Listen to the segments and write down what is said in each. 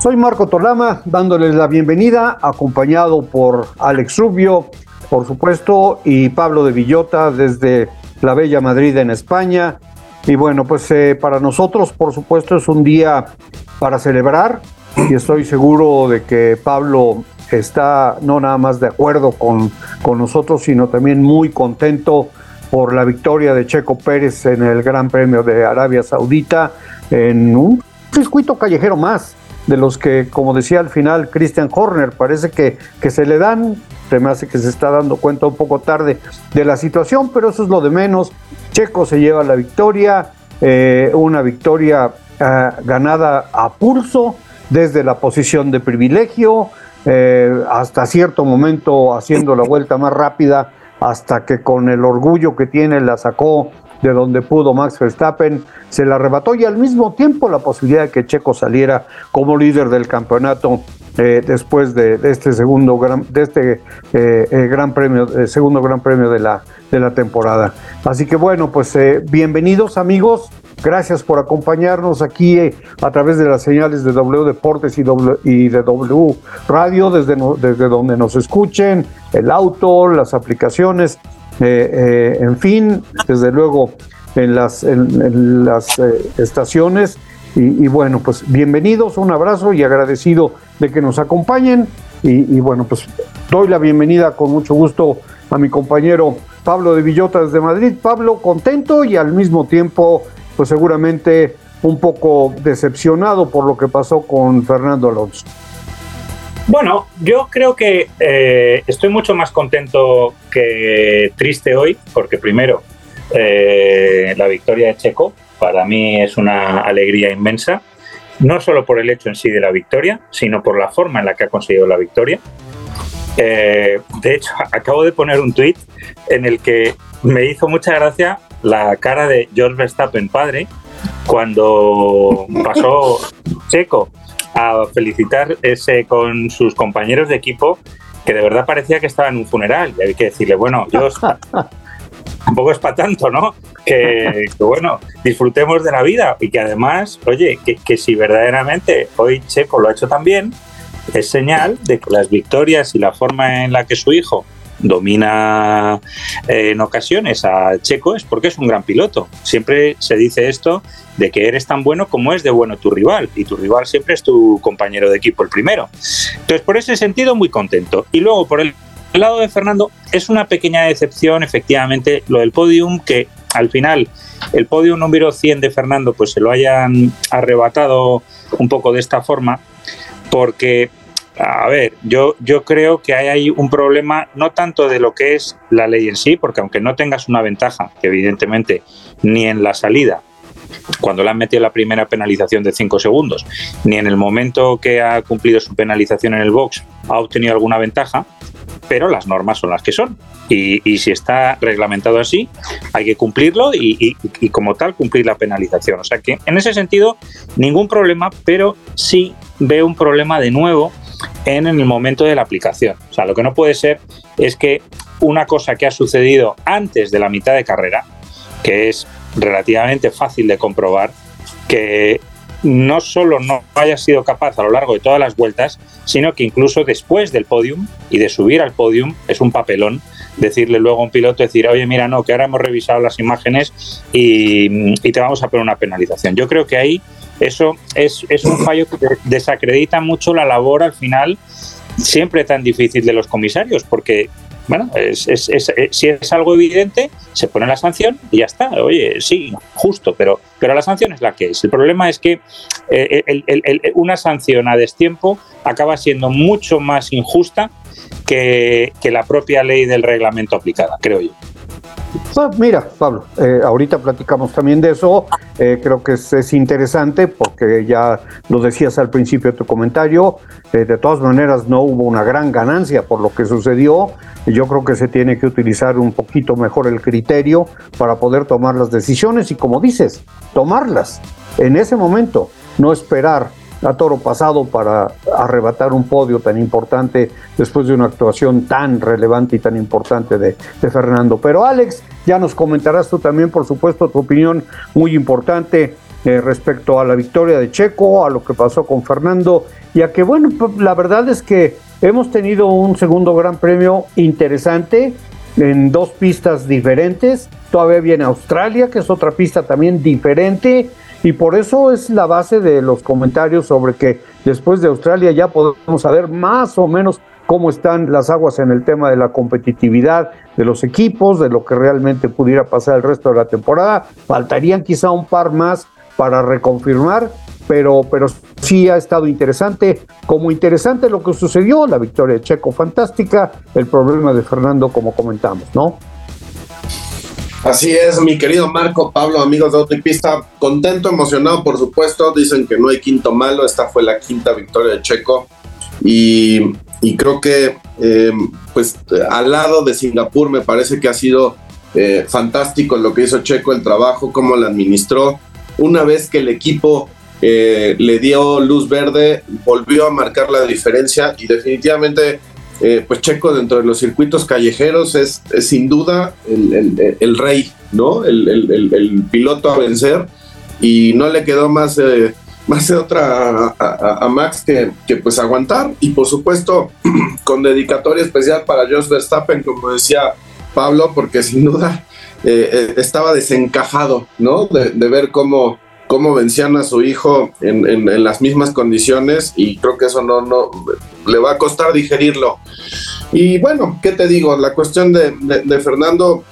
Soy Marco Tolama, dándoles la bienvenida, acompañado por Alex Rubio, por supuesto, y Pablo de Villota desde la Bella Madrid en España. Y bueno, pues eh, para nosotros, por supuesto, es un día para celebrar y estoy seguro de que Pablo está no nada más de acuerdo con, con nosotros, sino también muy contento por la victoria de Checo Pérez en el Gran Premio de Arabia Saudita en un circuito callejero más de los que, como decía al final Christian Horner, parece que, que se le dan, se me hace que se está dando cuenta un poco tarde de la situación, pero eso es lo de menos. Checo se lleva la victoria, eh, una victoria eh, ganada a pulso desde la posición de privilegio, eh, hasta cierto momento haciendo la vuelta más rápida, hasta que con el orgullo que tiene la sacó de donde pudo Max Verstappen, se la arrebató y al mismo tiempo la posibilidad de que Checo saliera como líder del campeonato eh, después de, este segundo gran, de este eh, eh, gran premio, segundo gran premio de la, de la temporada. Así que bueno, pues bienvenidos amigos, gracias por acompañarnos aquí a través de las señales de W Deportes y, w, y de W Radio, desde, desde donde nos escuchen, el auto, las aplicaciones. Eh, eh, en fin, desde luego en las, eh, estaciones. Y, y, bueno, pues bienvenidos, un abrazo y agradecido de que nos acompañen. Y, y, bueno, pues doy la bienvenida con mucho gusto a mi compañero Pablo de Villota desde Madrid. Pablo, contento y al mismo tiempo, pues seguramente un poco decepcionado por lo que pasó con Fernando Alonso. Bueno, yo creo que eh, estoy mucho más contento que triste hoy, porque primero, eh, la victoria de Checo para mí es una alegría inmensa, no solo por el hecho en sí de la victoria, sino por la forma en la que ha conseguido la victoria. Eh, de hecho, acabo de poner un tuit en el que me hizo mucha gracia la cara de George Verstappen padre cuando pasó Checo a felicitar ese con sus compañeros de equipo que de verdad parecía que estaba en un funeral. Y hay que decirle, bueno, yo tampoco es para tanto, ¿no? Que, que, bueno, disfrutemos de la vida y que además, oye, que, que si verdaderamente hoy Checo lo ha hecho también, es señal de que las victorias y la forma en la que su hijo domina eh, en ocasiones a Checo es porque es un gran piloto. Siempre se dice esto de que eres tan bueno como es de bueno tu rival y tu rival siempre es tu compañero de equipo el primero. Entonces, por ese sentido, muy contento. Y luego, por el lado de Fernando, es una pequeña decepción, efectivamente, lo del podium, que al final el podium número 100 de Fernando pues se lo hayan arrebatado un poco de esta forma, porque a ver, yo, yo creo que hay un problema no tanto de lo que es la ley en sí, porque aunque no tengas una ventaja, evidentemente, ni en la salida, cuando le han metido la primera penalización de 5 segundos, ni en el momento que ha cumplido su penalización en el box ha obtenido alguna ventaja, pero las normas son las que son. Y, y si está reglamentado así, hay que cumplirlo y, y, y, como tal cumplir la penalización. O sea que en ese sentido, ningún problema, pero sí veo un problema de nuevo en, el momento de la aplicación. O sea, lo que no puede ser es que una cosa que ha sucedido antes de la mitad de carrera, que es relativamente fácil de comprobar, que no solo no haya sido capaz a lo largo de todas las vueltas, sino que incluso después del podium y de subir al podium es un papelón decirle luego a un piloto, decir, oye, mira, no, que ahora hemos revisado las imágenes y, y te vamos a poner una penalización. Yo creo que ahí eso es, es un fallo que desacredita mucho la labor al final siempre tan difícil de los comisarios, porque bueno, es, es, es, si es algo evidente, se pone la sanción y ya está. Oye, sí, justo, pero, pero la sanción es la que es. El problema es que eh, una sanción a destiempo acaba siendo mucho más injusta que, la propia ley del reglamento aplicada, creo yo. Pues mira, Pablo, eh, ahorita platicamos también de eso. Eh, creo que es, interesante porque ya lo decías al principio de tu comentario. Eh, de todas maneras, no hubo una gran ganancia por lo que sucedió. Yo creo que se tiene que utilizar un poquito mejor el criterio para poder tomar las decisiones y, como dices, tomarlas en ese momento, no esperar a toro pasado para arrebatar un podio tan importante después de una actuación tan relevante y tan importante de, Fernando. Pero Alex, ya nos comentarás tú también, por supuesto, tu opinión muy importante eh, respecto a la victoria de Checo, a lo que pasó con Fernando y a que, bueno, pues, la verdad es que hemos tenido un segundo gran premio interesante en dos pistas diferentes. Todavía viene Australia, que es otra pista también diferente. Y por eso es la base de los comentarios sobre que después de Australia ya podemos saber más o menos cómo están las aguas en el tema de la competitividad de los equipos, de lo que realmente pudiera pasar el resto de la temporada. Faltarían quizá un par más para reconfirmar, pero, pero sí ha estado interesante. Como interesante lo que sucedió, la victoria de Checo fantástica, el problema de Fernando como comentamos, ¿no? Así es, mi querido Marco, Pablo, amigos de Autopista, contento, emocionado, por supuesto. Dicen que no hay quinto malo. Esta fue la quinta victoria de Checo. Y, creo que, eh, pues, al lado de Singapur, me parece que ha sido eh, fantástico lo que hizo Checo, el trabajo, cómo lo administró. Una vez que el equipo eh, le dio luz verde, volvió a marcar la diferencia y definitivamente eh, pues Checo dentro de los circuitos callejeros es, sin duda el, rey, ¿no? El, piloto a vencer y no le quedó más, eh, más de otra a, Max que, que, pues aguantar y por supuesto con dedicatoria especial para Jos Verstappen, como decía Pablo, porque sin duda eh, estaba desencajado, ¿no? De ver cómo cómo vencían a su hijo en, las mismas condiciones y creo que eso no, no le va a costar digerirlo. Y bueno, ¿qué te digo? La cuestión de, Fernando,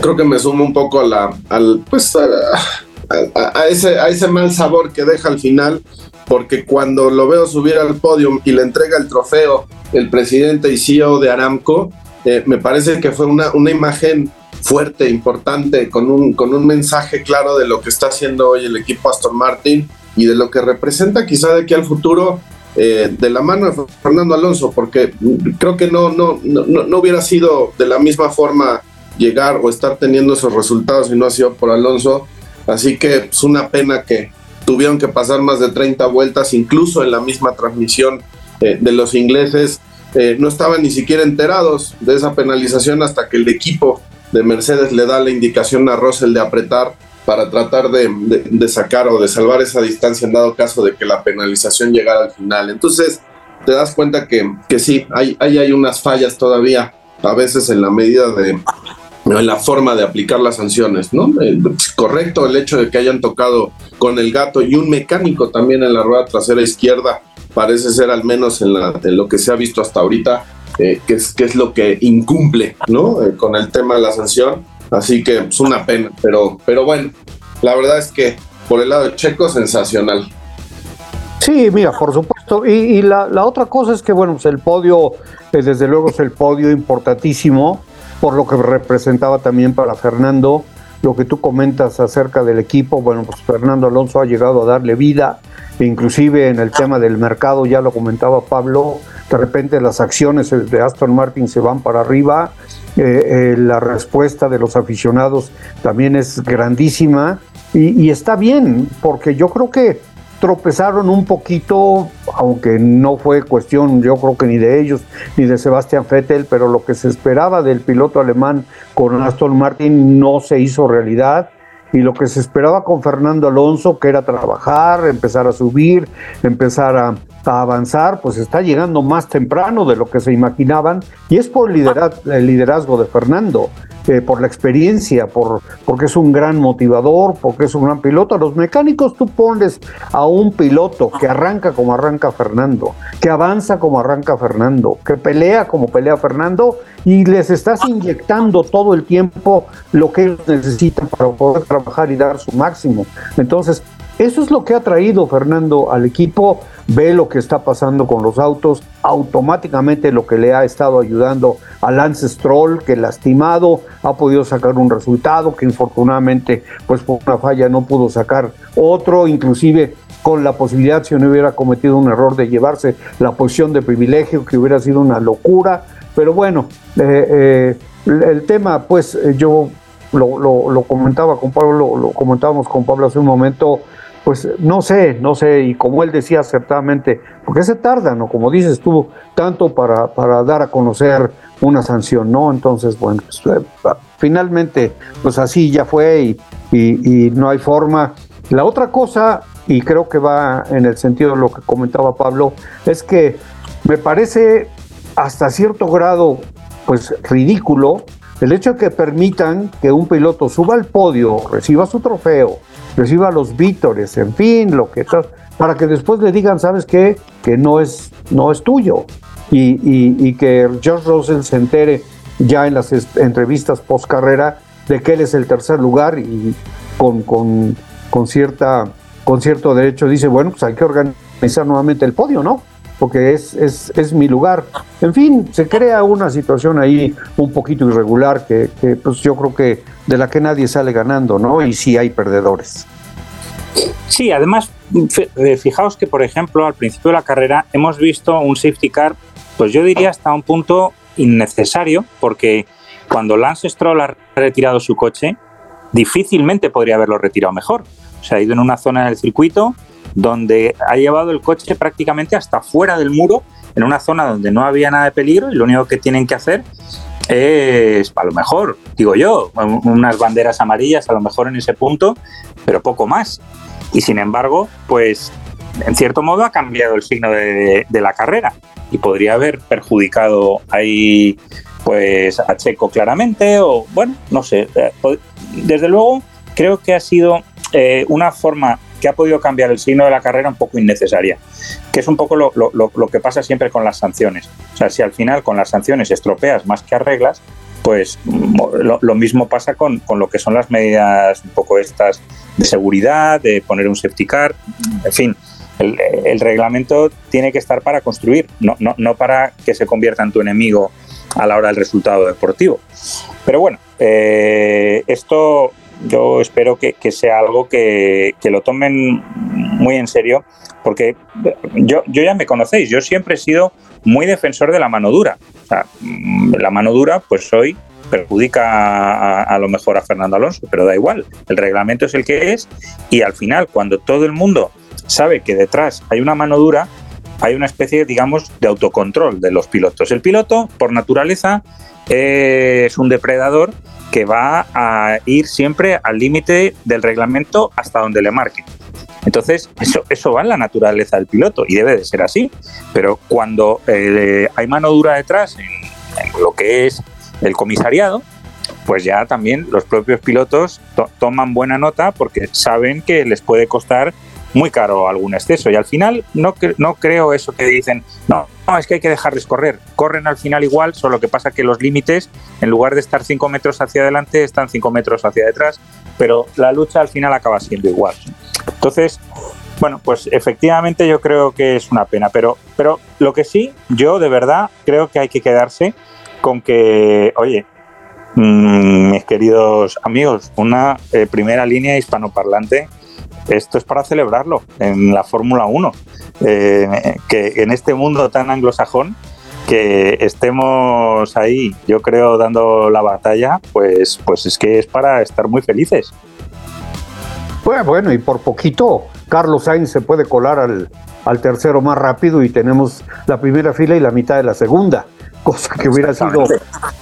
creo que me sumo un poco a al, pues a, ese, a ese mal sabor que deja al final, porque cuando lo veo subir al podio y le entrega el trofeo el presidente y CEO de Aramco, eh, me parece que fue una imagen fuerte, importante, con un, con un mensaje claro de lo que está haciendo hoy el equipo Aston Martin y de lo que representa quizá de aquí al futuro eh, de la mano de Fernando Alonso, porque creo que no, no, no, no hubiera sido de la misma forma llegar o estar teniendo esos resultados si no ha sido por Alonso. Así que es una pena que tuvieron que pasar más de 30 vueltas, incluso en la misma transmisión eh, de los ingleses. Eh, no estaban ni siquiera enterados de esa penalización hasta que el equipo de Mercedes le da la indicación a Russell de apretar para tratar de, sacar o de salvar esa distancia en dado caso de que la penalización llegara al final. Entonces, te das cuenta que, que sí, hay, hay, hay unas fallas todavía, a veces en la medida de, en la forma de aplicar las sanciones, ¿no? Eh, correcto el hecho de que hayan tocado con el gato y un mecánico también en la rueda trasera izquierda, parece ser al menos en, la, en lo que se ha visto hasta ahorita, eh, qué, es, es lo que incumple ¿no? Eh, con el tema de la sanción. Así que es una pena, pero, pero bueno, la verdad es que por el lado Checo, sensacional. Sí, mira, por supuesto. Y, la, otra cosa es que, bueno, pues el podio, eh, desde luego es el podio importantísimo, por lo que representaba también para Fernando. Lo que tú comentas acerca del equipo, bueno, pues Fernando Alonso ha llegado a darle vida, inclusive en el tema del mercado, ya lo comentaba Pablo, de repente las acciones de Aston Martin se van para arriba, eh, eh, la respuesta de los aficionados también es grandísima y, está bien, porque yo creo que tropezaron un poquito, aunque no fue cuestión, yo creo que ni de ellos, ni de Sebastian Vettel, pero lo que se esperaba del piloto alemán con Aston Martin no se hizo realidad y lo que se esperaba con Fernando Alonso, que era trabajar, empezar a subir, empezar a, avanzar, pues está llegando más temprano de lo que se imaginaban y es por el liderazgo de Fernando. Eh, por la experiencia, por, porque es un gran motivador, porque es un gran piloto. A los mecánicos tú pones a un piloto que arranca como arranca Fernando, que avanza como arranca Fernando, que pelea como pelea Fernando y les estás inyectando todo el tiempo lo que ellos necesitan para poder trabajar y dar su máximo. Entonces, eso es lo que ha traído Fernando al equipo, ve lo que está pasando con los autos, automáticamente lo que le ha estado ayudando a Lance Stroll, que lastimado ha podido sacar un resultado, que infortunadamente pues por una falla no pudo sacar otro, inclusive con la posibilidad si no hubiera cometido un error de llevarse la posición de privilegio, que hubiera sido una locura, pero bueno, eh, eh, el tema pues eh, yo lo, comentaba con Pablo, lo comentábamos con Pablo hace un momento, pues no sé, no sé, y como él decía acertadamente, porque se tarda, ¿no? Como dices tú, tanto para, para dar a conocer una sanción, ¿no? Entonces, bueno, pues, eh, finalmente, pues así ya fue y, no hay forma. La otra cosa, y creo que va en el sentido de lo que comentaba Pablo, es que me parece hasta cierto grado, pues ridículo, el hecho de que permitan que un piloto suba al podio, reciba su trofeo, reciba los vítores, en fin, lo que para que después le digan, ¿sabes qué? Que no es, no es tuyo. Y, que George Russell se entere ya en las entrevistas post carrera de que él es el tercer lugar y con, con, con, cierta, con cierto derecho dice, bueno, pues hay que organizar nuevamente el podio, ¿no? Porque es, es, es mi lugar. En fin, se crea una situación ahí un poquito irregular que, que pues yo creo que de la que nadie sale ganando, ¿no? Y sí hay perdedores. Sí, además, eh, fijaos que, por ejemplo, al principio de la carrera hemos visto un safety car, pues yo diría hasta un punto innecesario, porque cuando Lance Stroll ha retirado su coche, difícilmente podría haberlo retirado mejor. O sea, ha ido en una zona del circuito donde ha llevado el coche prácticamente hasta fuera del muro, en una zona donde no había nada de peligro y lo único que tienen que hacer es, a lo mejor, digo yo, unas banderas amarillas a lo mejor en ese punto, pero poco más. Y sin embargo, pues en cierto modo ha cambiado el signo de, la carrera y podría haber perjudicado ahí pues a Checo claramente o bueno, no sé. Eh, desde luego creo que ha sido eh, una forma que ha podido cambiar el signo de la carrera un poco innecesaria, que es un poco lo, que pasa siempre con las sanciones. O sea, si al final con las sanciones estropeas más que arreglas, pues lo, mismo pasa con, lo que son las medidas un poco estas de seguridad, de poner un safety car, en fin. El, reglamento tiene que estar para construir, no, no, para que se convierta en tu enemigo a la hora del resultado deportivo. Pero bueno, eh, esto yo espero que, sea algo que, lo tomen muy en serio, porque yo, yo ya me conocéis, yo siempre he sido muy defensor de la mano dura. Mm, la mano dura, pues hoy perjudica a, lo mejor a Fernando Alonso, pero da igual, el reglamento es el que es y al final cuando todo el mundo sabe que detrás hay una mano dura, hay una especie, digamos, de autocontrol de los pilotos. El piloto, por naturaleza, es un depredador que va a ir siempre al límite del reglamento hasta donde le marque. Entonces, eso, eso va en la naturaleza del piloto y debe de ser así. Pero cuando eh, hay mano dura detrás en, lo que es el comisariado, pues ya también los propios pilotos toman buena nota porque saben que les puede costar muy caro algún exceso. Y al final no, no creo eso que dicen, no, no, es que hay que dejarles correr. Corren al final igual, solo que pasa que los límites, en lugar de estar 5 metros hacia adelante, están 5 metros hacia detrás, pero la lucha al final acaba siendo igual. Entonces, bueno, pues efectivamente yo creo que es una pena, pero, pero lo que sí, yo de verdad creo que hay que quedarse con que, oye, mm, mis queridos amigos, una eh, primera línea hispanoparlante esto es para celebrarlo en la Fórmula 1, eh, que en este mundo tan anglosajón que estemos ahí, yo creo, dando la batalla, pues, pues es que es para estar muy felices. Bueno, bueno, y por poquito Carlos Sainz se puede colar al, al tercero más rápido y tenemos la primera fila y la mitad de la segunda cosa que hubiera sido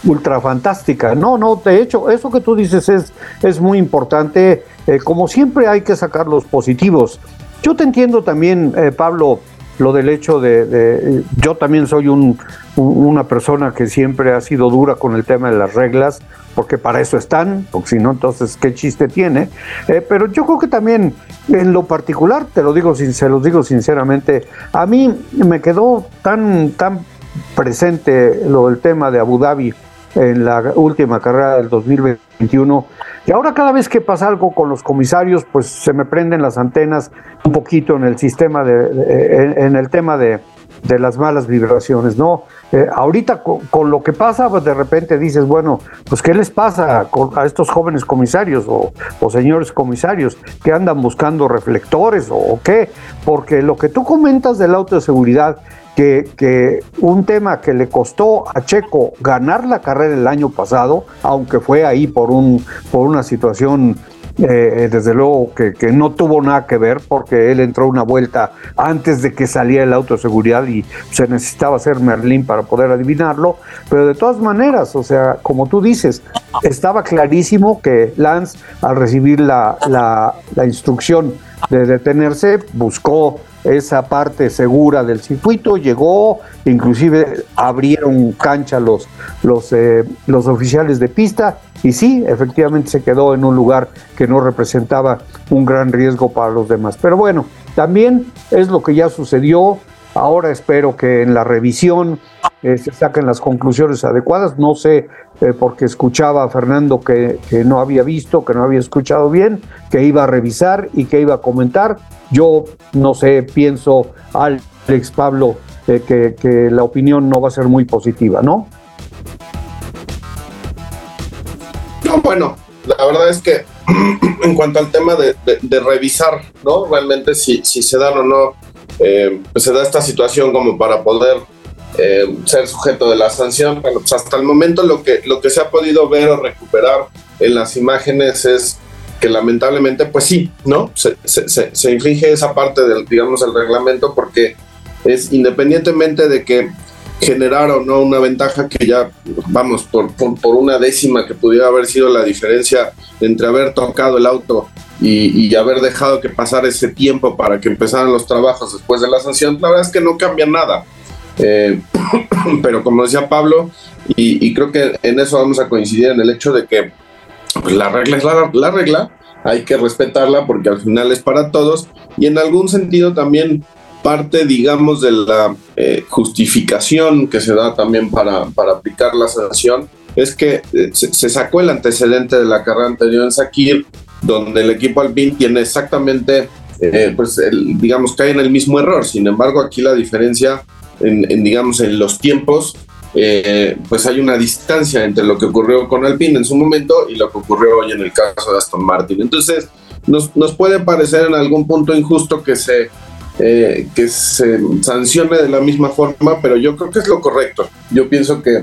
ultra fantástica. No, no, de hecho, eso que tú dices es, es muy importante. Eh, como siempre hay que sacar los positivos. Yo te entiendo también, eh, Pablo, lo del hecho de, yo también soy un, una persona que siempre ha sido dura con el tema de las reglas, porque para eso están, porque si no, entonces, ¿qué chiste tiene? Eh, pero yo creo que también, en lo particular, te lo digo, se los digo sinceramente, a mí me quedó tan, tan presente lo del tema de Abu Dhabi en la última carrera del 2021. Y ahora cada vez que pasa algo con los comisarios, pues se me prenden las antenas un poquito en el sistema de, en, el tema de, de las malas vibraciones, ¿no? Eh, ahorita con, lo que pasa, pues de repente dices, bueno, pues ¿qué les pasa a estos jóvenes comisarios o, señores comisarios que andan buscando reflectores o, qué? Porque lo que tú comentas del auto de seguridad, que, que, un tema que le costó a Checo ganar la carrera el año pasado, aunque fue ahí por, un, por una situación eh, desde luego que, no tuvo nada que ver porque él entró una vuelta antes de que saliera el auto de seguridad y se necesitaba hacer Merlín para poder adivinarlo, pero de todas maneras, o sea, como tú dices, estaba clarísimo que Lance al recibir la, la instrucción de detenerse buscó esa parte segura del circuito, llegó, inclusive abrieron cancha los, los, eh, los oficiales de pista y sí, efectivamente se quedó en un lugar que no representaba un gran riesgo para los demás. Pero bueno, también es lo que ya sucedió. Ahora espero que en la revisión eh, se saquen las conclusiones adecuadas. No sé, eh, porque escuchaba a Fernando que, no había visto, que no había escuchado bien, que iba a revisar y que iba a comentar. Yo no sé, pienso, Alex Pablo, eh, que, la opinión no va a ser muy positiva, ¿no? bueno, la verdad es que en cuanto al tema de, revisar, ¿no? Realmente si, se dan o no, pues se da esta situación como para poder eh, ser sujeto de la sanción. Bueno, pues hasta el momento lo que, lo que se ha podido ver o recuperar en las imágenes es que lamentablemente, pues sí, ¿no? Se, se, se infringe esa parte del, digamos, el reglamento porque es independientemente de que generar o no una ventaja que ya, vamos, por, por, una décima que pudiera haber sido la diferencia entre haber tocado el auto y, y, haber dejado que pasara ese tiempo para que empezaran los trabajos después de la sanción, la verdad es que no cambia nada. Eh, pero como decía Pablo, y, creo que en eso vamos a coincidir en el hecho de que pues, la regla es la, la regla, hay que respetarla porque al final es para todos y en algún sentido también parte, digamos, de la eh, justificación que se da también para, para aplicar la sanción es que eh, se, sacó el antecedente de la carrera anterior en Sakir, donde el equipo Alpine tiene exactamente, pues, digamos, cae en el mismo error. Sin embargo, aquí la diferencia, en, digamos, en los tiempos, pues hay una distancia entre lo que ocurrió con Alpine en su momento y lo que ocurrió hoy en el caso de Aston Martin. Entonces, nos, nos puede parecer en algún punto injusto que se eh, que se sancione de la misma forma, pero yo creo que es lo correcto. Yo pienso que,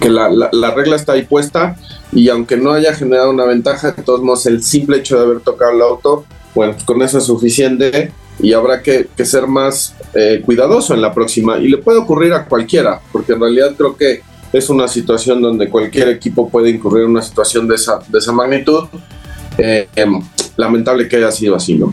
que la, la, regla está ahí puesta y aunque no haya generado una ventaja, de todos modos el simple hecho de haber tocado el auto, bueno, pues con eso es suficiente y habrá que, que ser más eh, cuidadoso en la próxima. Y le puede ocurrir a cualquiera, porque en realidad creo que es una situación donde cualquier equipo puede incurrir en una situación de esa, de esa magnitud. Eh, em, lamentable que haya sido así, ¿no?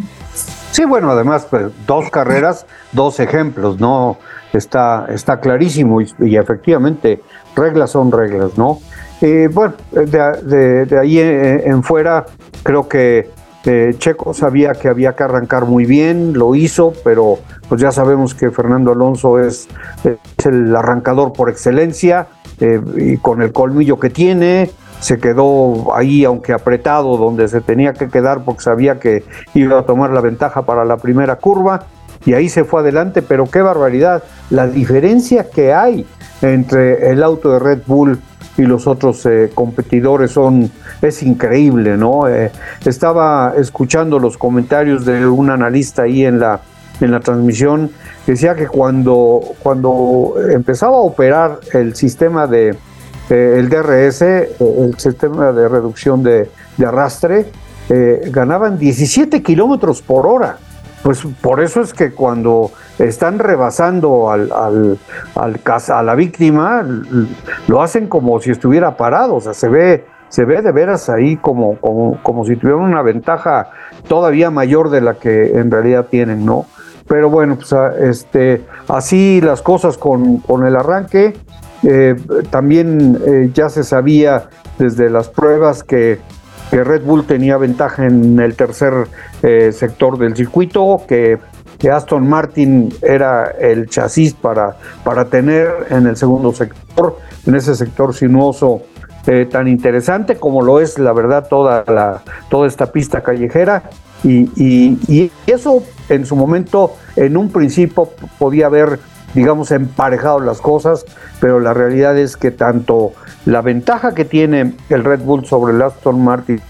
Sí, bueno, además, pues, dos carreras, dos ejemplos, ¿no? Está, está clarísimo y, efectivamente, reglas son reglas, ¿no? Eh, bueno, de, de, ahí en, fuera, creo que eh, Checo sabía que había que arrancar muy bien, lo hizo, pero pues ya sabemos que Fernando Alonso es, el arrancador por excelencia eh, y con el colmillo que tiene, se quedó ahí, aunque apretado, donde se tenía que quedar porque sabía que iba a tomar la ventaja para la primera curva y ahí se fue adelante, pero qué barbaridad, la diferencia que hay entre el auto de Red Bull y los otros eh, competidores son es increíble, ¿no? Eh, estaba escuchando los comentarios de un analista ahí en la en la transmisión decía que cuando cuando empezaba a operar el sistema de eh, el DRS, eh, el sistema de reducción de, arrastre, eh, ganaban 17 kilómetros por hora. Pues por eso es que cuando están rebasando al, a la víctima, lo hacen como si estuviera parado, o sea, se ve, se ve de veras ahí como, como, si tuvieran una ventaja todavía mayor de la que en realidad tienen, ¿no? Pero bueno, pues este, así las cosas con, con el arranque. Eh, también eh, ya se sabía desde las pruebas que, Red Bull tenía ventaja en el tercer eh, sector del circuito, que, que Aston Martin era el chasis para, para tener en el segundo sector, en ese sector sinuoso eh, tan interesante como lo es la verdad toda, la, toda esta pista callejera. Y, y, eso en su momento, en un principio, podía haber, digamos, emparejado las cosas, pero la realidad es que tanto la ventaja que tiene el Red Bull sobre el Aston Martin,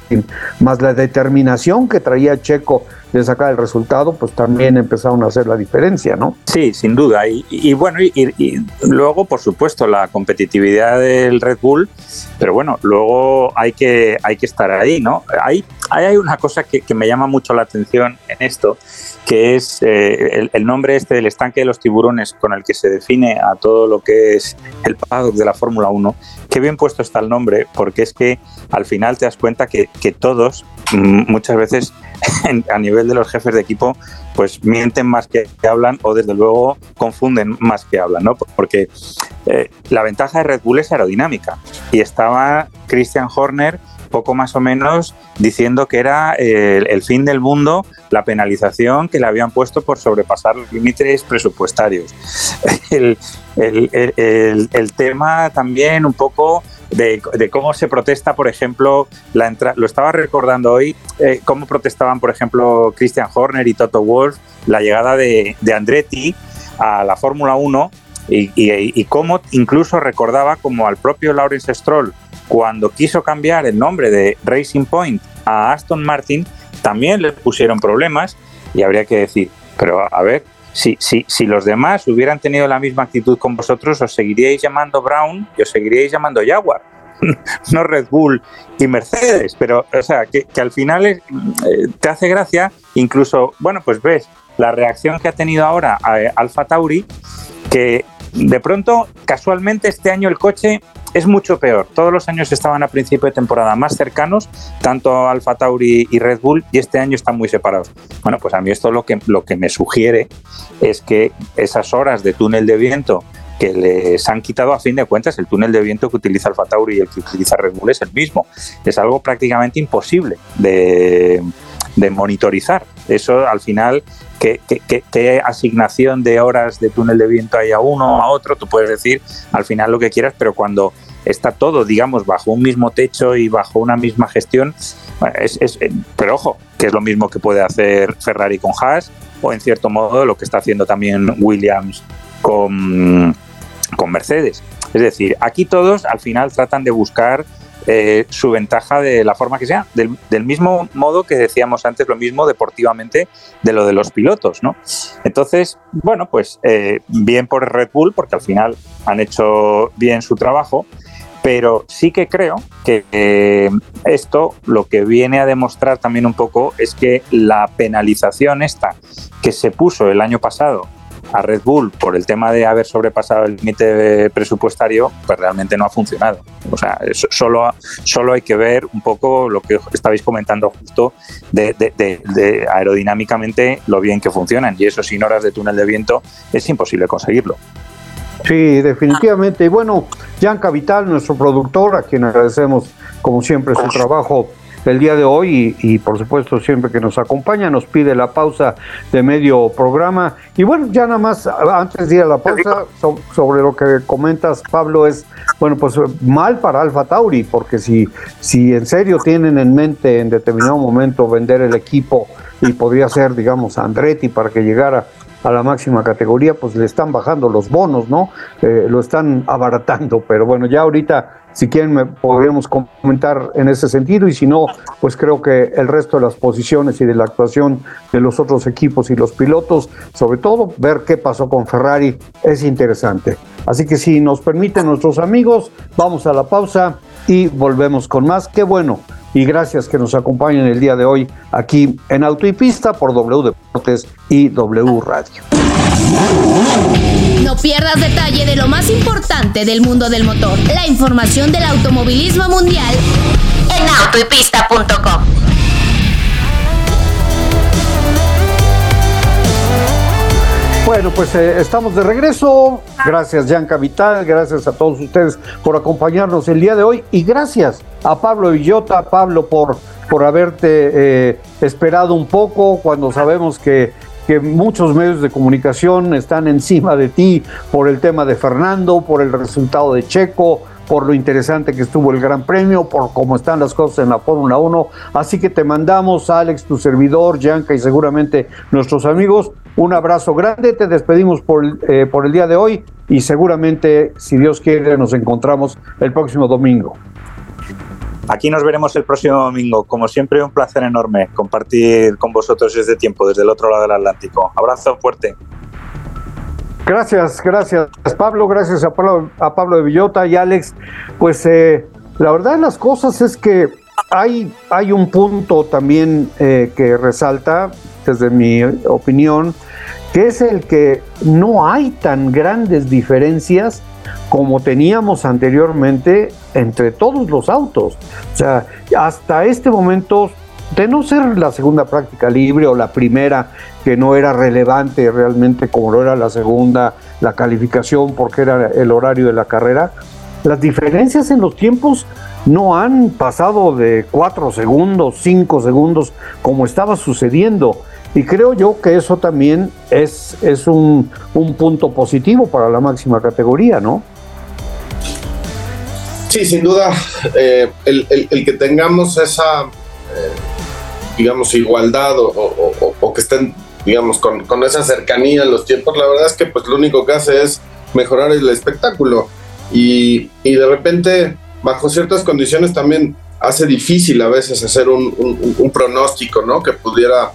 más la determinación que traía Checo de sacar el resultado, pues también empezaron a hacer la diferencia, ¿no? Sí, sin duda. Y, bueno, y, luego, por supuesto, la competitividad del Red Bull, pero bueno, luego hay que, hay que estar ahí, ¿no? Hay, hay una cosa que, me llama mucho la atención en esto, que es eh, el, nombre este del estanque de los tiburones con el que se define a todo lo que es el paddock de la Fórmula 1. Qué bien puesto está el nombre, porque es que al final te das cuenta que, que todos mm, muchas veces a nivel de los jefes de equipo, pues mienten más que hablan o desde luego confunden más que hablan, ¿no? Porque eh, la ventaja de Red Bull es aerodinámica y estaba Christian Horner poco más o menos diciendo que era eh, el, fin del mundo la penalización que le habían puesto por sobrepasar los límites presupuestarios. El, el tema también un poco de, cómo se protesta, por ejemplo, la lo estaba recordando hoy, eh, cómo protestaban, por ejemplo, Christian Horner y Toto Wolff la llegada de, Andretti a la Fórmula 1 y, cómo incluso recordaba como al propio Lawrence Stroll cuando quiso cambiar el nombre de Racing Point a Aston Martin, también le pusieron problemas y habría que decir, pero a ver, si, si, si los demás hubieran tenido la misma actitud con vosotros, os seguiríais llamando Brown y os seguiríais llamando Jaguar, no Red Bull y Mercedes. Pero, o sea, que, al final eh, te hace gracia, incluso, bueno, pues ves la reacción que ha tenido ahora eh, Alfa Tauri, que de pronto, casualmente, este año el coche es mucho peor. Todos los años estaban a principio de temporada más cercanos, tanto Alfa Tauri y Red Bull, y este año están muy separados. Bueno, pues a mí esto lo que, lo que me sugiere es que esas horas de túnel de viento que les han quitado a fin de cuentas el túnel de viento que utiliza Alfa Tauri y el que utiliza Red Bull es el mismo. Es algo prácticamente imposible de, de monitorizar. Eso al final qué, asignación de horas de túnel de viento hay a uno a otro, tú puedes decir al final lo que quieras, pero cuando está todo, digamos, bajo un mismo techo y bajo una misma gestión, es, eh, pero ojo, que es lo mismo que puede hacer Ferrari con Haas o en cierto modo lo que está haciendo también Williams con, con Mercedes. Es decir, aquí todos al final tratan de buscar eh, su ventaja de la forma que sea, del, mismo modo que decíamos antes lo mismo deportivamente de lo de los pilotos, ¿no? Entonces, bueno, pues eh, bien por Red Bull, porque al final han hecho bien su trabajo, pero sí que creo que eh, esto lo que viene a demostrar también un poco es que la penalización esta que se puso el año pasado a Red Bull por el tema de haber sobrepasado el límite presupuestario, pues realmente no ha funcionado. O sea, solo, solo hay que ver un poco lo que estabais comentando justo de, aerodinámicamente lo bien que funcionan. Y eso sin horas de túnel de viento es imposible conseguirlo. Sí, definitivamente. Y bueno, Jan Capital, nuestro productor, a quien agradecemos como siempre su trabajo el día de hoy y, por supuesto siempre que nos acompaña nos pide la pausa de medio programa y bueno ya nada más antes de ir a la pausa sobre lo que comentas Pablo es bueno pues mal para Alfa Tauri porque si si en serio tienen en mente en determinado momento vender el equipo y podría ser digamos Andretti para que llegara a la máxima categoría, pues le están bajando los bonos, ¿no? Eh, lo están abaratando, pero bueno, ya ahorita si quieren, me podríamos comentar en ese sentido y si no, pues creo que el resto de las posiciones y de la actuación de los otros equipos y los pilotos, sobre todo ver qué pasó con Ferrari, es interesante. Así que si nos permiten nuestros amigos, vamos a la pausa y volvemos con más. Qué bueno. Y gracias que nos acompañen el día de hoy aquí en Auto y Pista por W Deportes y W Radio. No pierdas detalle de lo más importante del mundo del motor. La información del automovilismo mundial en autoypista.com. Bueno, pues eh, estamos de regreso. Gracias, Jan Capital. Gracias a todos ustedes por acompañarnos el día de hoy. Y gracias a Pablo Villota, Pablo, por, por haberte eh, esperado un poco cuando sabemos que que muchos medios de comunicación están encima de ti por el tema de Fernando, por el resultado de Checo, por lo interesante que estuvo el Gran Premio, por cómo están las cosas en la Fórmula 1. Así que te mandamos, Alex, tu servidor, Yanka y seguramente nuestros amigos, un abrazo grande. Te despedimos por, eh, por el día de hoy y seguramente, si Dios quiere, nos encontramos el próximo domingo. Aquí nos veremos el próximo domingo. Como siempre, un placer enorme compartir con vosotros este tiempo desde el otro lado del Atlántico. Abrazo fuerte. Gracias, gracias Pablo, gracias a Pablo, a Pablo de Villota y Alex. Pues eh, la verdad de las cosas es que hay, hay un punto también eh, que resalta, desde mi opinión, que es el que no hay tan grandes diferencias como teníamos anteriormente entre todos los autos. O sea, hasta este momento, de no ser la segunda práctica libre o la primera que no era relevante realmente como lo era la segunda, la calificación porque era el horario de la carrera, las diferencias en los tiempos no han pasado de 4 segundos, 5 segundos como estaba sucediendo. Y creo yo que eso también es, es un, un punto positivo para la máxima categoría, ¿no? Sí, sin duda, eh, el, que tengamos esa, eh, digamos, igualdad o, que estén, digamos, con, esa cercanía en los tiempos, la verdad es que pues lo único que hace es mejorar el espectáculo y, de repente, bajo ciertas condiciones también hace difícil a veces hacer un, pronóstico, ¿no? Que pudiera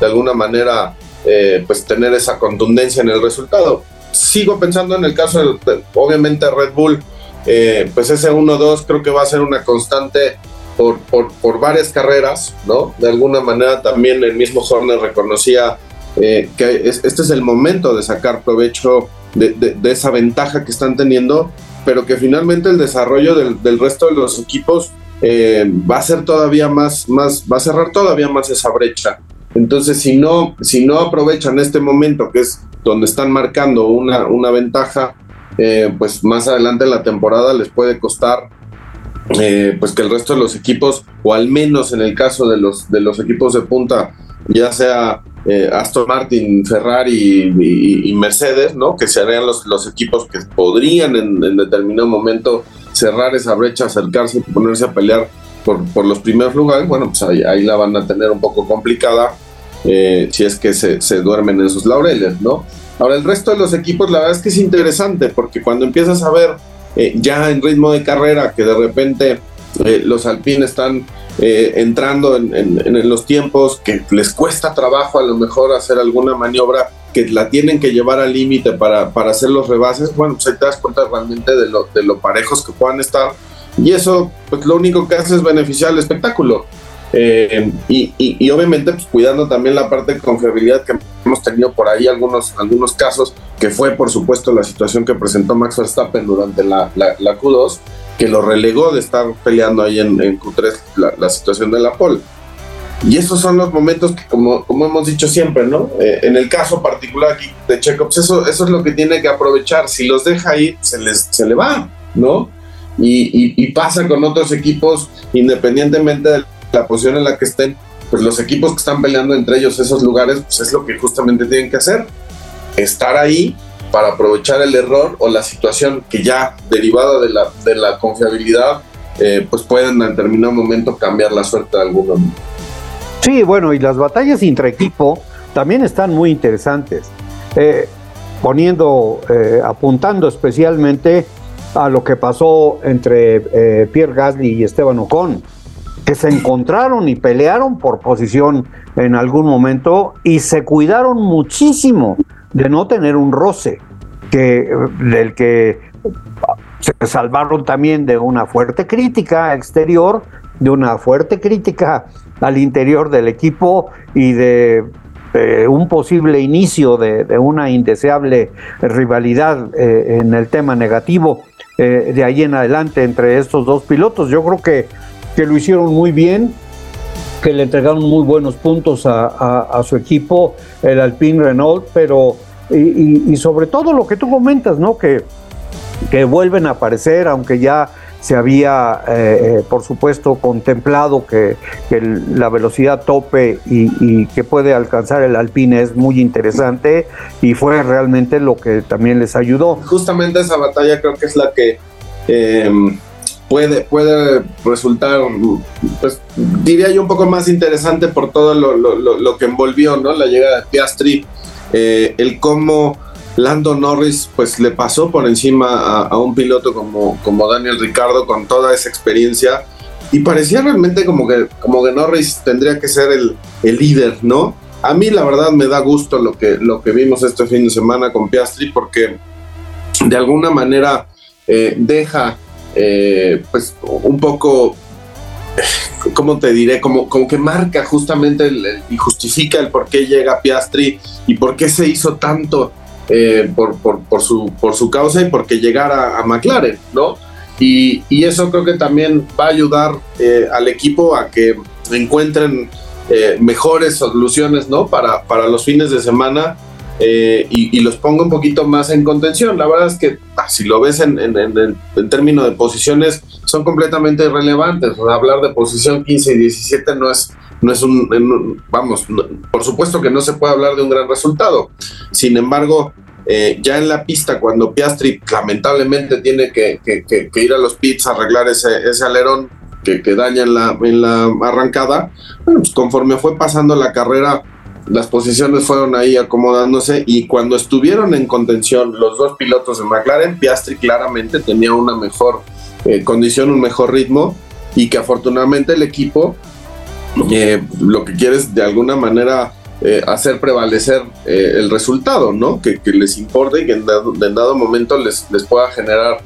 de alguna manera, eh, pues tener esa contundencia en el resultado. Sigo pensando en el caso, de, obviamente, Red Bull eh, pues ese 1-2 creo que va a ser una constante por, por, varias carreras, ¿no? De alguna manera también el mismo Horner reconocía eh, que este es el momento de sacar provecho de, esa ventaja que están teniendo, pero que finalmente el desarrollo del, resto de los equipos eh, va a ser todavía más, más, va a cerrar todavía más esa brecha. Entonces, si no, si no aprovechan este momento, que es donde están marcando una, una ventaja, eh, pues más adelante en la temporada les puede costar eh, pues que el resto de los equipos, o al menos en el caso de los, de los equipos de punta, ya sea eh, Aston Martin, Ferrari y, Mercedes, ¿no? que serían los, los equipos que podrían en, determinado momento cerrar esa brecha, acercarse y ponerse a pelear por, por los primeros lugares, bueno, pues ahí, ahí, la van a tener un poco complicada si es que se, se duermen en sus laureles, ¿no? Ahora, el resto de los equipos, la verdad es que es interesante, porque cuando empiezas a ver eh, ya en ritmo de carrera que de repente eh, los alpines están eh, entrando en, los tiempos, que les cuesta trabajo a lo mejor hacer alguna maniobra, que la tienen que llevar al límite para, para, hacer los rebases, bueno, pues ahí te das cuenta realmente de lo, de lo parejos que puedan estar. Y eso, pues lo único que hace es beneficiar el espectáculo. Eh, y, obviamente pues, cuidando también la parte de confiabilidad que hemos tenido por ahí algunos, algunos casos, que fue por supuesto la situación que presentó Max Verstappen durante la, la, Q2, que lo relegó de estar peleando ahí en, Q3 la, situación de la pole. Y esos son los momentos que, como, como hemos dicho siempre, ¿no? Eh, en el caso particular aquí de Checo, pues eso, eso es lo que tiene que aprovechar. Si los deja ahí, se, les, se le va, ¿no? Y, y, pasa con otros equipos, independientemente del la posición en la que estén, pues los equipos que están peleando entre ellos esos lugares, pues es lo que justamente tienen que hacer, estar ahí para aprovechar el error o la situación que ya derivada de la, de la confiabilidad, eh, pues pueden en determinado momento cambiar la suerte de alguno. Sí, bueno, y las batallas intra equipo también están muy interesantes, eh, poniendo, eh, apuntando especialmente a lo que pasó entre Pierre Gasly y Esteban Ocon que se encontraron y pelearon por posición en algún momento y se cuidaron muchísimo de no tener un roce, que, del que se salvaron también de una fuerte crítica exterior, de una fuerte crítica al interior del equipo y de un posible inicio de, una indeseable rivalidad eh, en el tema negativo eh, de ahí en adelante entre estos dos pilotos. Yo creo que que lo hicieron muy bien, que le entregaron muy buenos puntos a, su equipo, el Alpine Renault, pero y, sobre todo lo que tú comentas, ¿no? Que, que vuelven a aparecer, aunque ya se había, eh, eh, por supuesto, contemplado que, la velocidad tope y, que puede alcanzar el Alpine es muy interesante y fue realmente lo que también les ayudó. Justamente esa batalla creo que es la que em, puede, puede resultar, pues diría yo, un poco más interesante por todo lo, que envolvió ¿no? la llegada de Piastri, eh, el cómo Lando Norris pues le pasó por encima a, un piloto como, como Daniel Ricardo con toda esa experiencia y parecía realmente como que, como que Norris tendría que ser el, el líder, ¿no? A mí la verdad me da gusto lo que, lo que vimos este fin de semana con Piastri porque de alguna manera eh, deja eh, pues un poco, ¿cómo te diré? Como, como que marca justamente y justifica el por qué llega Piastri y por qué se hizo tanto eh, por, por, su, por su causa y porque llegara a McLaren, ¿no? Y, eso creo que también va a ayudar eh, al equipo a que encuentren mejores soluciones, ¿no? Para, para los fines de semana y, los ponga un poquito más en contención. La verdad es que ah, si lo ves en, en, términos de posiciones, son completamente irrelevantes. hablar de posición 15 y 17 no es, no es un, vamos, por supuesto que no se puede hablar de un gran resultado. Sin embargo, eh, ya en la pista, cuando Piastri lamentablemente tiene que, ir a los pits a arreglar ese, alerón que, daña en la, en la arrancada, pues conforme fue pasando la carrera, las posiciones fueron ahí acomodándose y cuando estuvieron en contención los dos pilotos de McLaren, Piastri claramente tenía una mejor eh, condición, un mejor ritmo y que afortunadamente el equipo eh, lo que quiere es de alguna manera eh, hacer prevalecer el resultado, ¿no? Que, les importe y que en dado, momento les, les, pueda generar,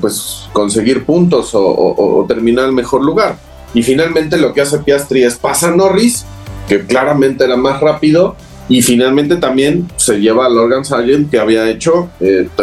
pues, conseguir puntos o, terminar el mejor lugar. Y finalmente lo que hace Piastri es pasa Norris, que claramente era más rápido, y finalmente también se lleva a Logan Sargent, que había hecho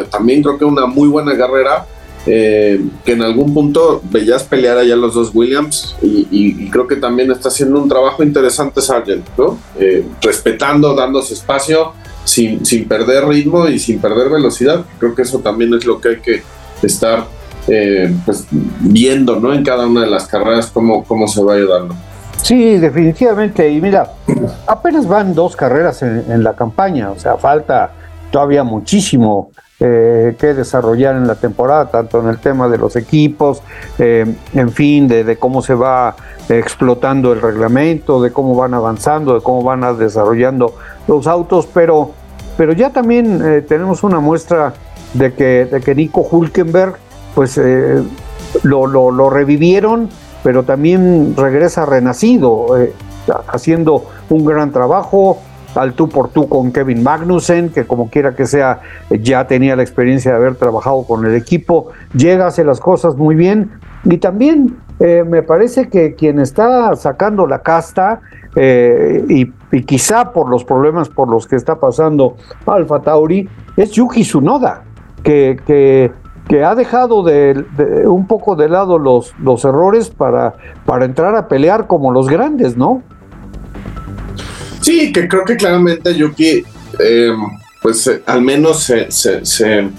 también creo que una muy buena carrera eh, que en algún punto veías pelear allá los dos Williams y, creo que también está haciendo un trabajo interesante Sargent, ¿no? Eh, respetando, dándose espacio, sin, sin perder ritmo y sin perder velocidad. Creo que eso también es lo que hay que estar eh, pues, viendo, ¿no? En cada una de las carreras, cómo, cómo se va ayudando. Sí, definitivamente. Y mira, apenas van dos carreras en la campaña, o sea, falta todavía muchísimo eh, que desarrollar en la temporada, tanto en el tema de los equipos, eh, en fin, de, cómo se va explotando el reglamento, de cómo van avanzando, de cómo van desarrollando los autos, pero, pero ya también eh, tenemos una muestra de que, de que Nico Hulkenberg, pues lo, lo, revivieron, pero también regresa renacido, haciendo un gran trabajo, al tú por tú con Kevin Magnussen, que como quiera que sea, ya tenía la experiencia de haber trabajado con el equipo, llega, hace las cosas muy bien. Y también eh, me parece que quien está sacando la casta, eh, y, quizá por los problemas por los que está pasando Alfa Tauri, es Yuki Tsunoda, que, que, ha dejado de, un poco de lado los, los errores para, para entrar a pelear como los grandes, ¿no? Sí, que creo que claramente Yuki, eh, pues eh, al menos se, se,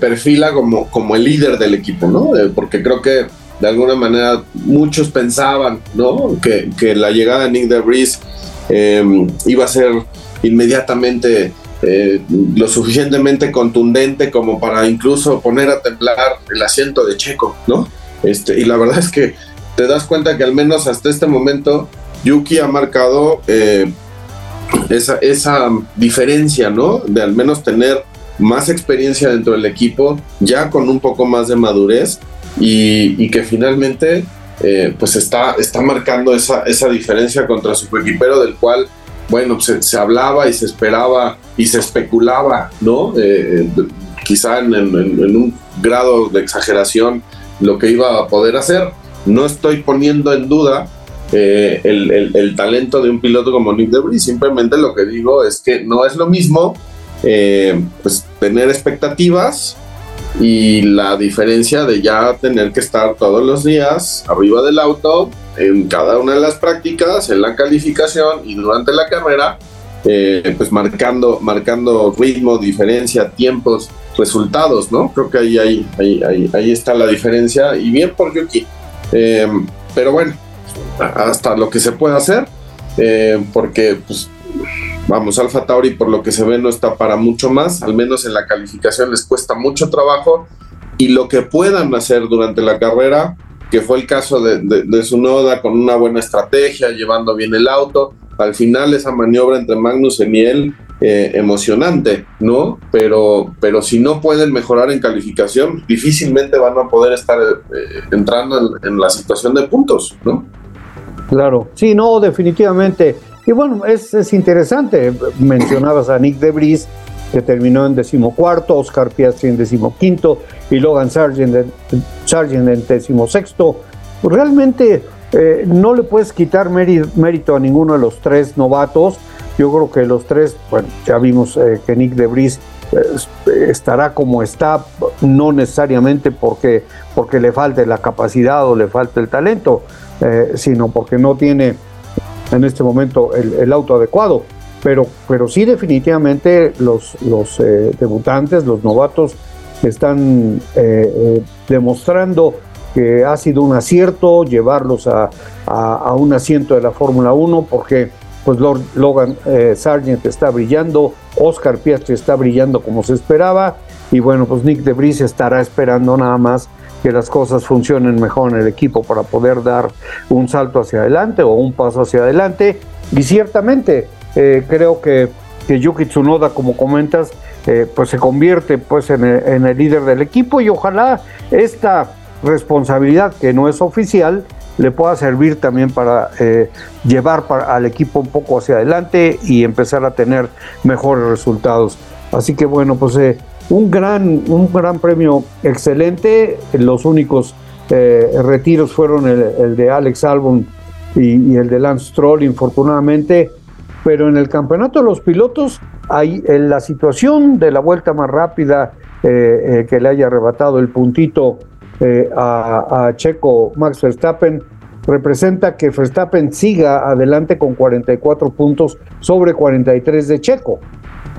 perfila como, como el líder del equipo, ¿no? Eh, porque creo que de alguna manera muchos pensaban, ¿no? Que, la llegada de Nick DeVries iba a ser inmediatamente lo suficientemente contundente como para incluso poner a temblar el asiento de Checo, ¿no? Este, y la verdad es que te das cuenta que al menos hasta este momento Yuki ha marcado eh, esa, esa diferencia, ¿no? De al menos tener más experiencia dentro del equipo, ya con un poco más de madurez y, que finalmente eh, pues está, está marcando esa, esa diferencia contra su equipero del cual, bueno, se, hablaba y se esperaba y se especulaba, ¿no? Eh, quizá en, en, un grado de exageración lo que iba a poder hacer. No estoy poniendo en duda eh, el, talento de un piloto como Nick Debris. Simplemente lo que digo es que no es lo mismo eh, pues, tener expectativas y la diferencia de ya tener que estar todos los días arriba del auto en cada una de las prácticas, en la calificación y durante la carrera eh, pues marcando, marcando ritmo, diferencia, tiempos, resultados, ¿no? Creo que ahí, ahí, ahí, ahí está la diferencia y bien por Yuki. Eh, pero bueno, hasta lo que se puede hacer, eh, porque pues, vamos, Alfa Tauri por lo que se ve no está para mucho más, al menos en la calificación les cuesta mucho trabajo y lo que puedan hacer durante la carrera, que fue el caso de, de, su noda con una buena estrategia, llevando bien el auto, al final esa maniobra entre Magnus y él eh, emocionante, ¿no? Pero, pero si no pueden mejorar en calificación, difícilmente van a poder estar eh, entrando en, la situación de puntos, ¿no? Claro, sí, no, definitivamente. Y bueno, es, es interesante. Mencionabas a Nick Debris, que terminó en decimocuarto, Oscar Piastri en decimoquinto y Logan Sargent en, Sargent en decimosexto. Realmente eh, no le puedes quitar mérito a ninguno de los tres novatos. Yo creo que los tres, bueno, ya vimos eh, que Nick Debris eh, estará como está, no necesariamente porque, porque le falte la capacidad o le falte el talento, sino porque no tiene en este momento el, auto adecuado. Pero, pero sí definitivamente los, los debutantes, los novatos, están demostrando que ha sido un acierto llevarlos a, un asiento de la Fórmula 1 porque pues Logan eh, Sargent está brillando, Oscar Piastri está brillando como se esperaba y bueno, pues Nick de Debris estará esperando nada más que las cosas funcionen mejor en el equipo para poder dar un salto hacia adelante o un paso hacia adelante. Y ciertamente eh, creo que, que Yuki Tsunoda como comentas eh, pues se convierte pues en en el líder del equipo y ojalá esta responsabilidad que no es oficial le pueda servir también para eh, llevar al equipo un poco hacia adelante y empezar a tener mejores resultados. Así que bueno, pues eh, un, gran, un gran premio excelente. Los únicos eh, retiros fueron el, de Alex Albon y, el de Lance Stroll, infortunadamente. Pero en el campeonato de los pilotos, hay en la situación de la vuelta más rápida que le haya arrebatado el puntito eh, a, Checo Max Verstappen representa que Verstappen siga adelante con 44 puntos sobre 43 de Checo.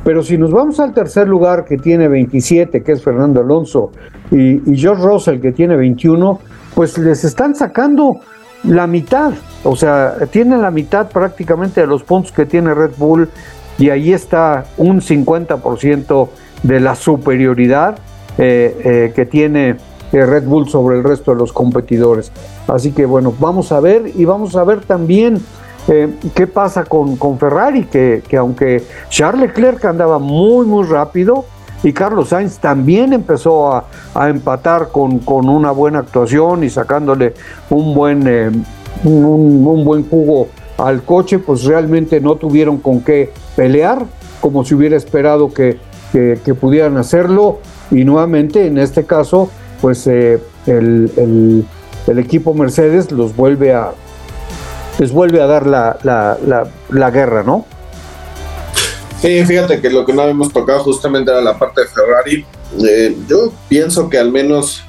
Pero si nos vamos al tercer lugar que tiene 27, que es Fernando Alonso, y, George Russell que tiene 21, pues les están sacando la mitad, o sea, tienen la mitad prácticamente de los puntos que tiene Red Bull y ahí está un 50% de la superioridad eh, eh, que tiene Red Bull sobre el resto de los competidores. Así que bueno, vamos a ver y vamos a ver también eh, qué pasa con, con Ferrari, que, aunque Charles Leclerc andaba muy, muy rápido y Carlos Sainz también empezó a, empatar con, con, una buena actuación y sacándole un buen, eh, un, buen jugo al coche, pues realmente no tuvieron con qué pelear, como se hubiera esperado que, que pudieran hacerlo. Y nuevamente, en este caso, pues eh, el, equipo Mercedes los vuelve a les vuelve a dar la, guerra, ¿no? Sí, fíjate que lo que no habíamos tocado justamente era la parte de Ferrari. Eh, yo pienso que al menos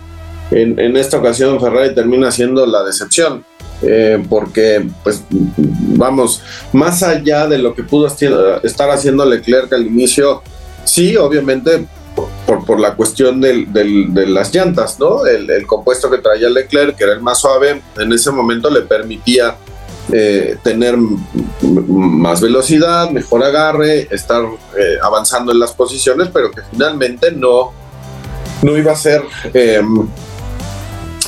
en, esta ocasión Ferrari termina siendo la decepción. Eh, porque, pues, vamos, más allá de lo que pudo estar haciendo Leclerc al inicio, sí, obviamente por, por la cuestión del, de las llantas, ¿no? El, compuesto que traía Leclerc, que era el más suave, en ese momento le permitía eh, tener más velocidad, mejor agarre, estar eh, avanzando en las posiciones, pero que finalmente no, no iba a ser em,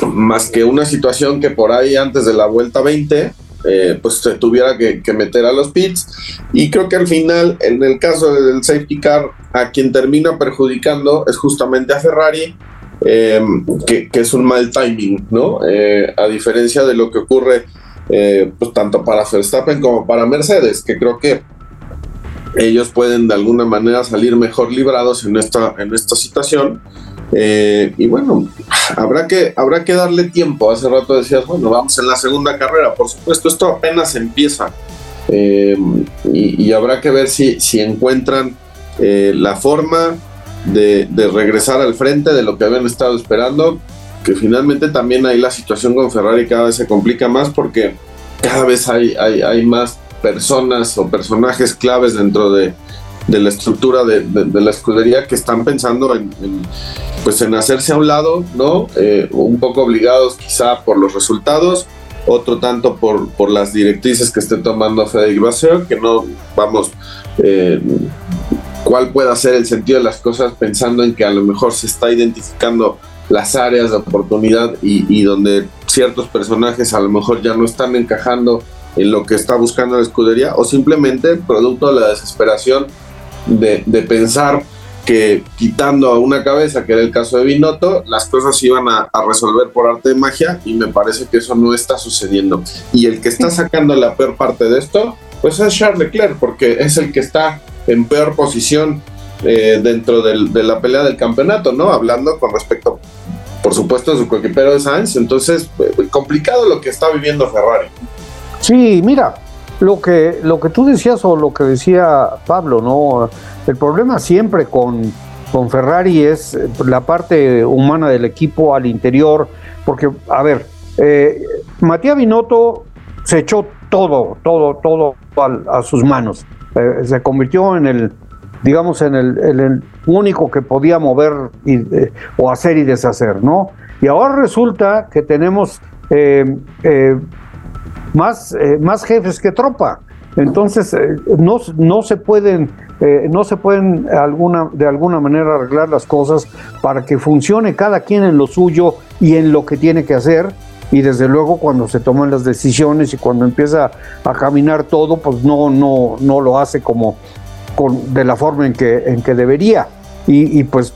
más que una situación que por ahí antes de la vuelta 20 eh, pues se tuviera que, meter a los pits. Y creo que al final, en el caso del safety car, a quien termina perjudicando es justamente a Ferrari, eh, que, es un mal timing, ¿no? Eh, a diferencia de lo que ocurre pues tanto para Verstappen como para Mercedes, que creo que ellos pueden de alguna manera salir mejor librados en esta, en esta situación. Eh, y bueno, habrá que, habrá que darle tiempo. Hace rato decías, bueno, vamos en la segunda carrera. Por supuesto, esto apenas empieza. Eh, y, habrá que ver si, si encuentran eh, la forma de, regresar al frente de lo que habían estado esperando. Que finalmente también ahí la situación con Ferrari cada vez se complica más porque cada vez hay, hay, hay más personas o personajes claves dentro de, la estructura de, la escudería que están pensando en, pues en hacerse a un lado, ¿no? Eh, un poco obligados quizá por los resultados, otro tanto por, por las directrices que esté tomando Federic Vasseur, que no, vamos, eh, cuál pueda ser el sentido de las cosas pensando en que a lo mejor se está identificando las áreas de oportunidad y, donde ciertos personajes a lo mejor ya no están encajando en lo que está buscando la escudería o simplemente producto de la desesperación de, pensar que quitando a una cabeza, que era el caso de Binotto, las cosas iban a, a, resolver por arte de magia y me parece que eso no está sucediendo. Y el que está sacando la peor parte de esto, pues es Charles Leclerc, porque es el que está en peor posición eh, dentro de la pelea del campeonato, ¿no? Hablando con respecto, por supuesto, a su coequipero de Sainz. Entonces, eh, complicado lo que está viviendo Ferrari. Sí, mira, lo que, lo que tú decías o lo que decía Pablo, ¿no? El problema siempre con, con Ferrari es la parte humana del equipo al interior, porque, a ver, eh, Matías Binotto se echó todo, todo, todo a sus manos. Eh, se convirtió en el, digamos, en el, único que podía mover eh, o hacer y deshacer, ¿no? Y ahora resulta que tenemos eh, más, más jefes que tropa. Entonces, no, no se pueden, no se pueden de alguna manera arreglar las cosas para que funcione cada quien en lo suyo y en lo que tiene que hacer y desde luego cuando se toman las decisiones y cuando empieza a caminar todo, pues no, no, no lo hace como de la forma en que, en que debería. Y, pues,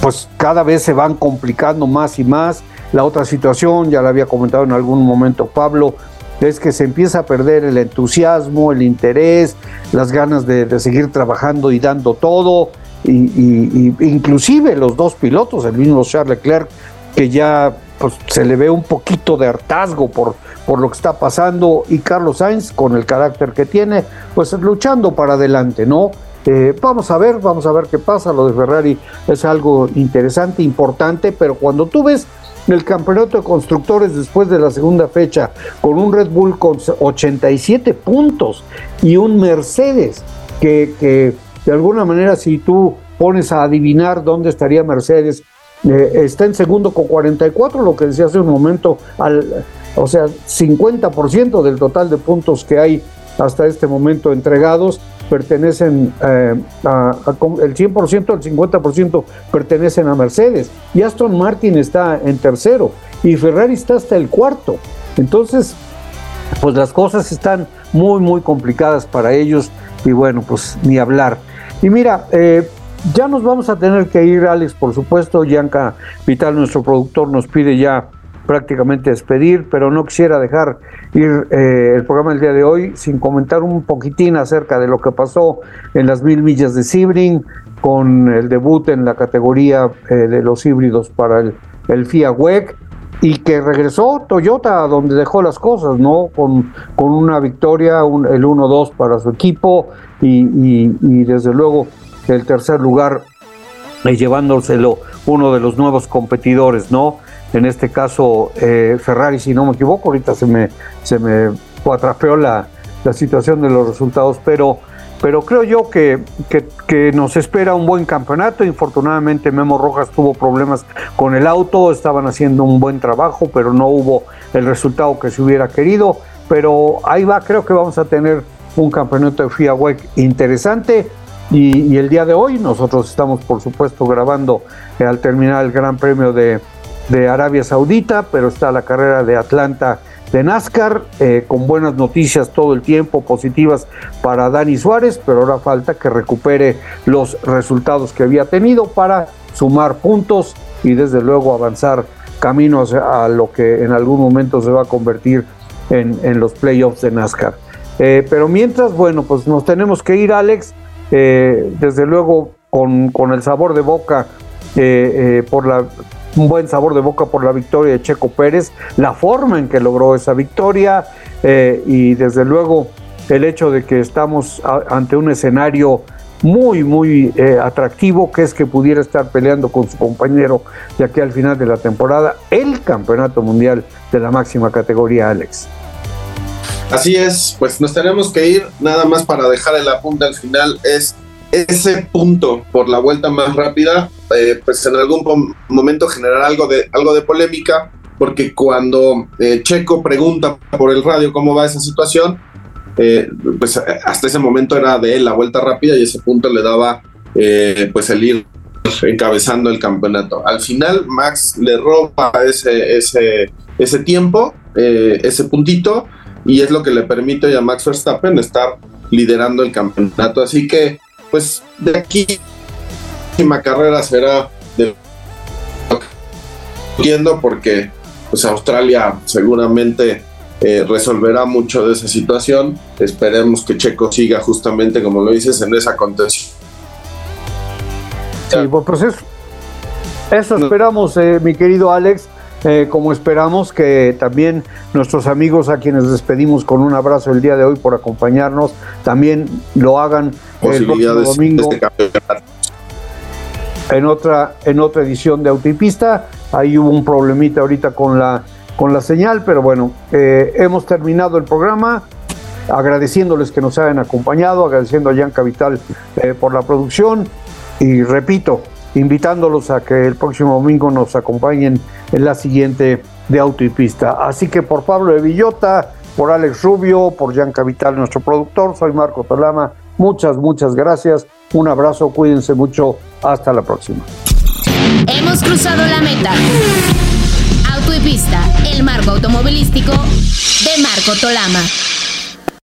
pues cada vez se van complicando más y más. La otra situación, ya la había comentado en algún momento Pablo, es que se empieza a perder el entusiasmo, el interés, las ganas de, seguir trabajando y dando todo. Y, inclusive los dos pilotos, el mismo Charles Leclerc, que ya pues se le ve un poquito de hartazgo por, por lo que está pasando y Carlos Sainz con el carácter que tiene, pues luchando para adelante, ¿no? Eh, vamos a ver, vamos a ver qué pasa. Lo de Ferrari es algo interesante, importante, pero cuando tú ves el campeonato de constructores después de la segunda fecha con un Red Bull con 87 puntos y un Mercedes que, de alguna manera si tú pones a adivinar dónde estaría Mercedes eh, está en segundo con 44, lo que decía hace un momento, al, o sea, 50% del total de puntos que hay hasta este momento entregados pertenecen eh, a, el 100%, el 50% pertenecen a Mercedes y Aston Martin está en tercero y Ferrari está hasta el cuarto. Entonces, pues las cosas están muy, muy complicadas para ellos y bueno, pues ni hablar. Y mira, eh, ya nos vamos a tener que ir, Alex, por supuesto. Yanka Vital, nuestro productor, nos pide ya prácticamente despedir, pero no quisiera dejar ir eh, el programa del día de hoy sin comentar un poquitín acerca de lo que pasó en las mil millas de Sebring con el debut en la categoría eh, de los híbridos para el, el FIA WEC y que regresó Toyota donde dejó las cosas, ¿no? Con, con una victoria, el 1-2 para su equipo y, y desde luego el tercer lugar y llevándoselo uno de los nuevos competidores, ¿no? En este caso, eh, Ferrari, si no me equivoco, ahorita se me, se me atrapeó la, la situación de los resultados, pero, pero creo yo que, que, nos espera un buen campeonato. Infortunadamente, Memo Rojas tuvo problemas con el auto, estaban haciendo un buen trabajo, pero no hubo el resultado que se hubiera querido. Pero ahí va, creo que vamos a tener un campeonato de FIA WEC interesante y, el día de hoy nosotros estamos, por supuesto, grabando al terminar el Gran Premio de, Arabia Saudita, pero está la carrera de Atlanta de NASCAR, eh, con buenas noticias todo el tiempo, positivas para Dani Suárez, pero ahora falta que recupere los resultados que había tenido para sumar puntos y desde luego avanzar caminos a lo que en algún momento se va a convertir en, los playoffs de NASCAR. Eh, pero mientras, bueno, pues nos tenemos que ir, Alex. Eh, desde luego con, el sabor de boca por la un buen sabor de boca por la victoria de Checo Pérez, la forma en que logró esa victoria y desde luego el hecho de que estamos ante un escenario muy, muy atractivo, que es que pudiera estar peleando con su compañero de aquí al final de la temporada el campeonato mundial de la máxima categoría, Alex. Así es, pues nos tenemos que ir, nada más para dejar el apunte al final, es ese punto por la vuelta más rápida, eh, pues en algún momento generará algo de, algo de polémica, porque cuando eh, Checo pregunta por el radio cómo va esa situación, eh, pues hasta ese momento era de él la vuelta rápida y ese punto le daba pues el ir encabezando el campeonato. Al final Max le roba ese, ese, ese tiempo, ese puntito, y es lo que le permite a Max Verstappen estar liderando el campeonato. Así que pues de aquí la carrera será de entiendo porque pues Australia seguramente eh, resolverá mucho de esa situación. Esperemos que Checo siga justamente como lo dices en esa contención. Sí, pues eso, eso esperamos, eh, mi querido Alex. Eh, como esperamos que también nuestros amigos a quienes despedimos con un abrazo el día de hoy por acompañarnos, también lo hagan el próximo domingo. en otra, en otra edición de Autopista. Ahí hubo un problemita ahorita con la, con la señal, pero bueno, eh, hemos terminado el programa agradeciéndoles que nos hayan acompañado, agradeciendo a Jan Capital eh, por la producción. Y repito, invitándolos a que el próximo domingo nos acompañen en la siguiente de Auto y Pista. Así que por Pablo de Villota, por Alex Rubio, por Jan Capital, nuestro productor, soy Marco Tolama. Muchas, muchas gracias. Un abrazo, cuídense mucho. Hasta la próxima. Hemos cruzado la meta. Auto y Pista, el marco automovilístico de Marco Tolama.